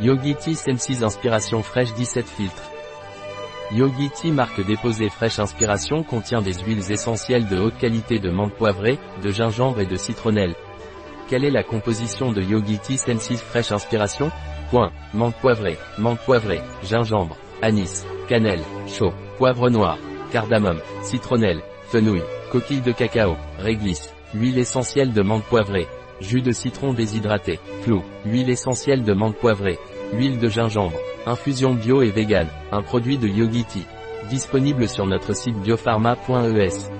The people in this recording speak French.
Yogi Senses Inspiration fraîche 17 filtres. Yogi Tea marque déposée fraîche inspiration contient des huiles essentielles de haute qualité de menthe poivrée, de gingembre et de citronnelle. Quelle est la composition de Yogi Senses fraîche inspiration Point. Menthe poivrée, menthe poivrée, gingembre, anis, cannelle, chaud, poivre noir, cardamome, citronnelle, fenouil, coquille de cacao, réglisse, huile essentielle de menthe poivrée, jus de citron déshydraté, flou, huile essentielle de menthe poivrée, huile de gingembre, infusion bio et vegan, un produit de Yogi Tea. Disponible sur notre site biopharma.es.